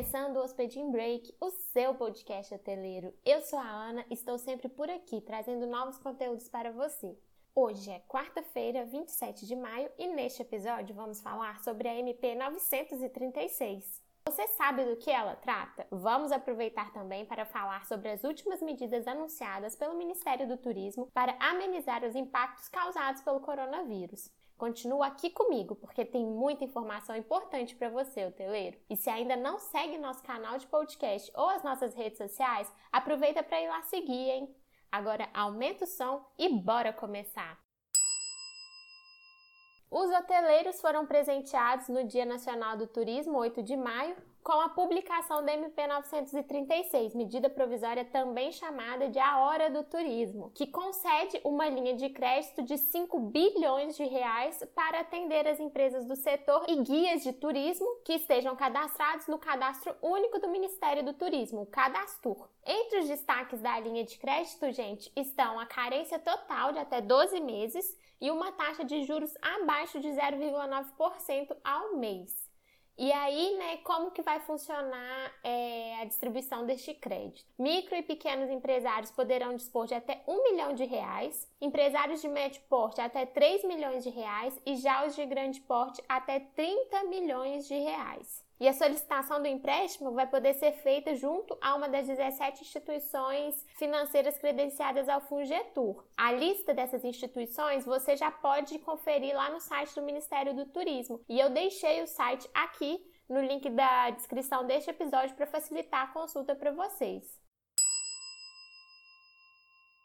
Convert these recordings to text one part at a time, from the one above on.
começando o Hospedin Break, o seu podcast hoteleiro. Eu sou a Ana, estou sempre por aqui trazendo novos conteúdos para você. Hoje é quarta-feira, 27 de maio, e neste episódio vamos falar sobre a MP 936. Você sabe do que ela trata? Vamos aproveitar também para falar sobre as últimas medidas anunciadas pelo Ministério do Turismo para amenizar os impactos causados pelo coronavírus. Continua aqui comigo, porque tem muita informação importante para você, hoteleiro. E se ainda não segue nosso canal de podcast ou as nossas redes sociais, aproveita para ir lá seguir, hein? Agora aumenta o som e bora começar! Os hoteleiros foram presenteados no Dia Nacional do Turismo, 8 de maio, com a publicação da MP 936, medida provisória também chamada de a Hora do Turismo, que concede uma linha de crédito de 5 bilhões de reais para atender as empresas do setor e guias de turismo que estejam cadastrados no Cadastro Único do Ministério do Turismo, o Cadastur. Entre os destaques da linha de crédito, gente, estão a carência total de até 12 meses e uma taxa de juros abaixo de 0,9% ao mês. E aí, né, como que vai funcionar é, a distribuição deste crédito? Micro e pequenos empresários poderão dispor de até um milhão de reais, empresários de médio porte até 3 milhões de reais e já os de grande porte até 30 milhões de reais. E a solicitação do empréstimo vai poder ser feita junto a uma das 17 instituições financeiras credenciadas ao Fungetur. A lista dessas instituições você já pode conferir lá no site do Ministério do Turismo. E eu deixei o site aqui no link da descrição deste episódio para facilitar a consulta para vocês.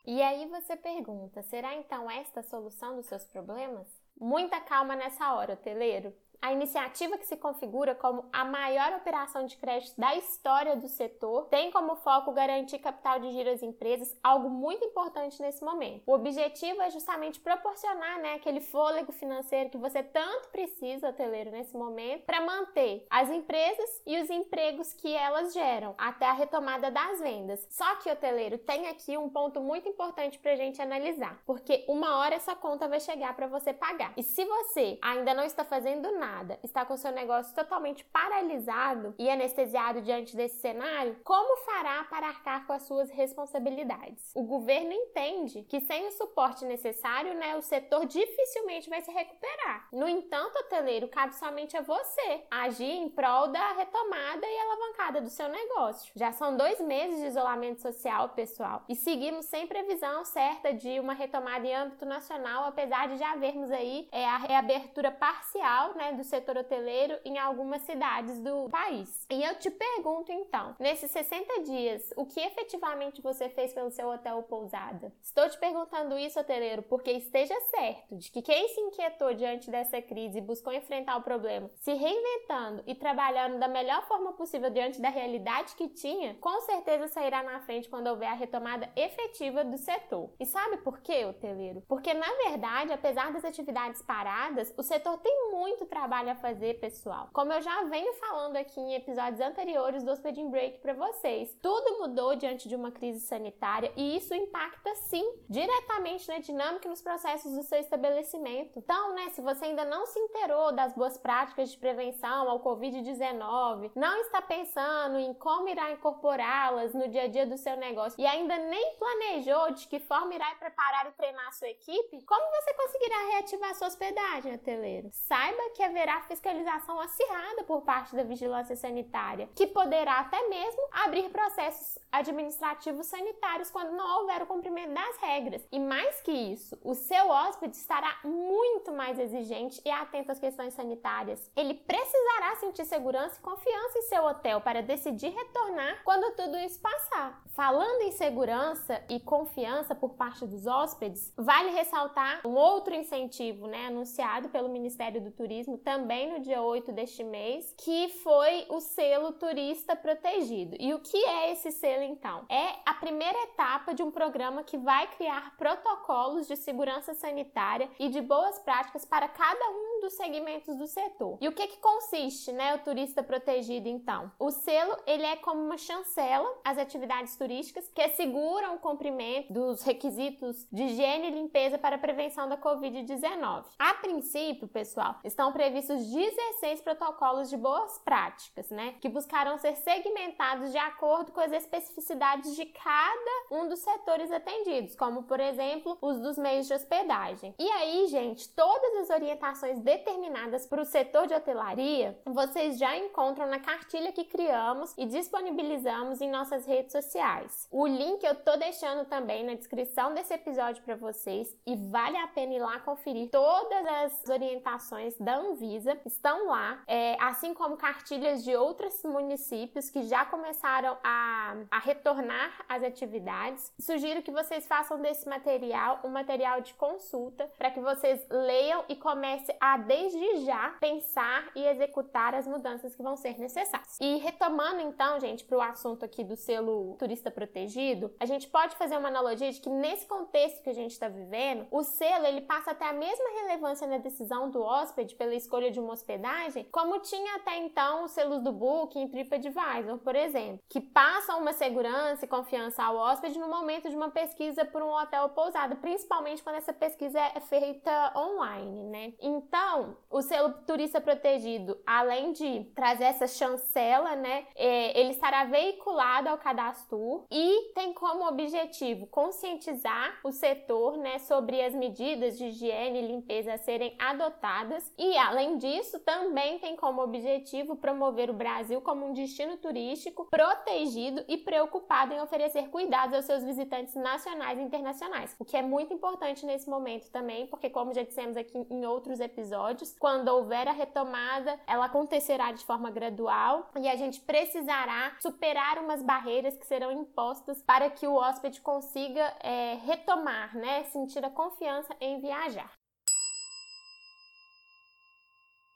E aí você pergunta: será então esta a solução dos seus problemas? Muita calma nessa hora, hoteleiro. A iniciativa que se configura como a maior operação de crédito da história do setor tem como foco garantir capital de giro às empresas, algo muito importante nesse momento. O objetivo é justamente proporcionar né, aquele fôlego financeiro que você tanto precisa, hoteleiro, nesse momento, para manter as empresas e os empregos que elas geram até a retomada das vendas. Só que, hoteleiro, tem aqui um ponto muito importante para a gente analisar, porque uma hora essa conta vai chegar para você pagar. E se você ainda não está fazendo nada, nada, está com seu negócio totalmente paralisado e anestesiado diante desse cenário, como fará para arcar com as suas responsabilidades? O governo entende que sem o suporte necessário, né, o setor dificilmente vai se recuperar. No entanto, hoteleiro, cabe somente a você agir em prol da retomada e alavancada do seu negócio. Já são dois meses de isolamento social, pessoal, e seguimos sem previsão certa de uma retomada em âmbito nacional, apesar de já havermos aí é, a reabertura parcial, né, do setor hoteleiro em algumas cidades do país. E eu te pergunto então, nesses 60 dias, o que efetivamente você fez pelo seu hotel ou pousada? Estou te perguntando isso, hoteleiro, porque esteja certo de que quem se inquietou diante dessa crise e buscou enfrentar o problema, se reinventando e trabalhando da melhor forma possível diante da realidade que tinha, com certeza sairá na frente quando houver a retomada efetiva do setor. E sabe por quê, hoteleiro? Porque na verdade, apesar das atividades paradas, o setor tem muito trabalho trabalho a fazer, pessoal. Como eu já venho falando aqui em episódios anteriores do Hospeding Break para vocês, tudo mudou diante de uma crise sanitária e isso impacta sim diretamente na dinâmica e nos processos do seu estabelecimento. Então, né, se você ainda não se inteirou das boas práticas de prevenção ao Covid-19, não está pensando em como irá incorporá-las no dia a dia do seu negócio e ainda nem planejou de que forma irá preparar e treinar a sua equipe, como você conseguirá reativar sua hospedagem, hoteleiro? Saiba que haverá haverá fiscalização acirrada por parte da vigilância sanitária, que poderá até mesmo abrir processos administrativos sanitários quando não houver o cumprimento das regras. E mais que isso, o seu hóspede estará muito mais exigente e atento às questões sanitárias. Ele precisará sentir segurança e confiança em seu hotel para decidir retornar quando tudo isso passar. Falando em segurança e confiança por parte dos hóspedes, vale ressaltar um outro incentivo, né, anunciado pelo Ministério do Turismo também no dia 8 deste mês, que foi o selo turista protegido. E o que é esse selo então? É a primeira etapa de um programa que vai criar protocolos de segurança sanitária e de boas práticas para cada um dos segmentos do setor. E o que que consiste, né, o turista protegido então? O selo, ele é como uma chancela às atividades turísticas que asseguram o cumprimento dos requisitos de higiene e limpeza para a prevenção da COVID-19. A princípio, pessoal, estão previstos 16 protocolos de boas práticas, né, que buscarão ser segmentados de acordo com as especificidades de cada um dos setores atendidos, como por exemplo, os dos meios de hospedagem. E aí, gente, todas as orientações determinadas para o setor de hotelaria, vocês já encontram na cartilha que criamos e disponibilizamos em nossas redes sociais. O link eu tô deixando também na descrição desse episódio para vocês e vale a pena ir lá conferir todas as orientações da Anvisa estão lá, é, assim como cartilhas de outros municípios que já começaram a, a retornar às atividades. Sugiro que vocês façam desse material um material de consulta para que vocês leiam e comecem a desde já pensar e executar as mudanças que vão ser necessárias. E retomando então, gente, para o assunto aqui do selo turista protegido, a gente pode fazer uma analogia de que nesse contexto que a gente está vivendo, o selo ele passa até a mesma relevância na decisão do hóspede pela escolha de uma hospedagem, como tinha até então os selos do Booking e TripAdvisor, por exemplo, que passam uma segurança e confiança ao hóspede no momento de uma pesquisa por um hotel ou pousada, principalmente quando essa pesquisa é feita online, né? Então, o selo turista protegido, além de trazer essa chancela, né, é, ele estará veiculado ao cadastro e tem como objetivo conscientizar o setor, né, sobre as medidas de higiene e limpeza a serem adotadas. E, além disso, também tem como objetivo promover o Brasil como um destino turístico protegido e preocupado em oferecer cuidados aos seus visitantes nacionais e internacionais, o que é muito importante nesse momento também, porque como já dissemos aqui em outros episódios, quando houver a retomada, ela acontecerá de forma gradual e a gente precisará superar umas barreiras que serão impostas para que o hóspede consiga é, retomar, né, sentir a confiança em viajar.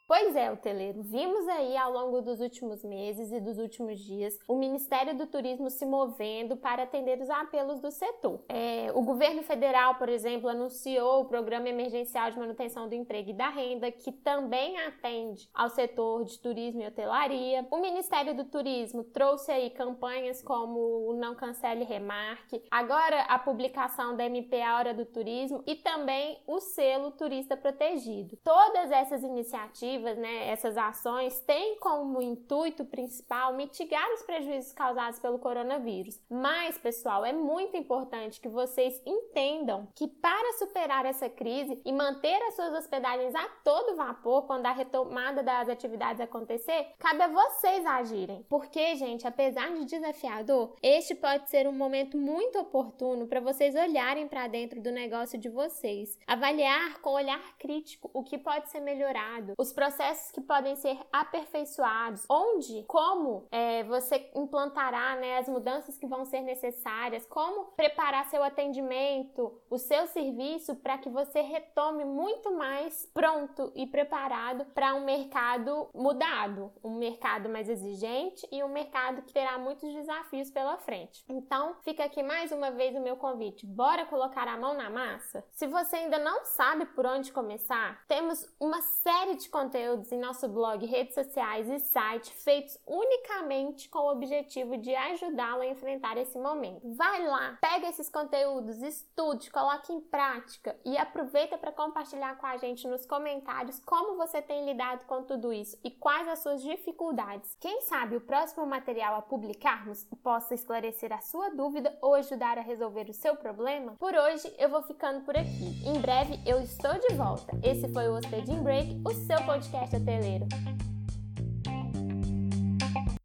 Pois é, hoteleiro, vimos aí ao longo dos últimos meses e dos últimos dias o Ministério do Turismo se movendo para atender os apelos do setor. É, o governo federal, por exemplo, anunciou o Programa Emergencial de Manutenção do Emprego e da Renda, que também atende ao setor de turismo e hotelaria. O Ministério do Turismo trouxe aí campanhas como o Não Cancele Remarque, agora a publicação da MP A Hora do Turismo e também o selo Turista Protegido. Todas essas iniciativas né, essas ações têm como intuito principal mitigar os prejuízos causados pelo coronavírus. Mas, pessoal, é muito importante que vocês entendam que para superar essa crise e manter as suas hospedagens a todo vapor quando a retomada das atividades acontecer, cabe a vocês agirem. Porque, gente, apesar de desafiador, este pode ser um momento muito oportuno para vocês olharem para dentro do negócio de vocês, avaliar com olhar crítico o que pode ser melhorado, os processos que podem ser aperfeiçoados, onde, como é, você implantará né, as mudanças que vão ser necessárias, como preparar seu atendimento, o seu serviço para que você retome muito mais pronto e preparado para um mercado mudado, um mercado mais exigente e um mercado que terá muitos desafios pela frente. Então, fica aqui mais uma vez o meu convite. Bora colocar a mão na massa? Se você ainda não sabe por onde começar, temos uma série de conteúdos conteúdos em nosso blog, redes sociais e site feitos unicamente com o objetivo de ajudá-lo a enfrentar esse momento. Vai lá, pega esses conteúdos, estude, coloque em prática e aproveita para compartilhar com a gente nos comentários como você tem lidado com tudo isso e quais as suas dificuldades. Quem sabe o próximo material a publicarmos possa esclarecer a sua dúvida ou ajudar a resolver o seu problema? Por hoje eu vou ficando por aqui. Em breve eu estou de volta. Esse foi o Hospedin Break, o seu podcast podcast hoteleiro.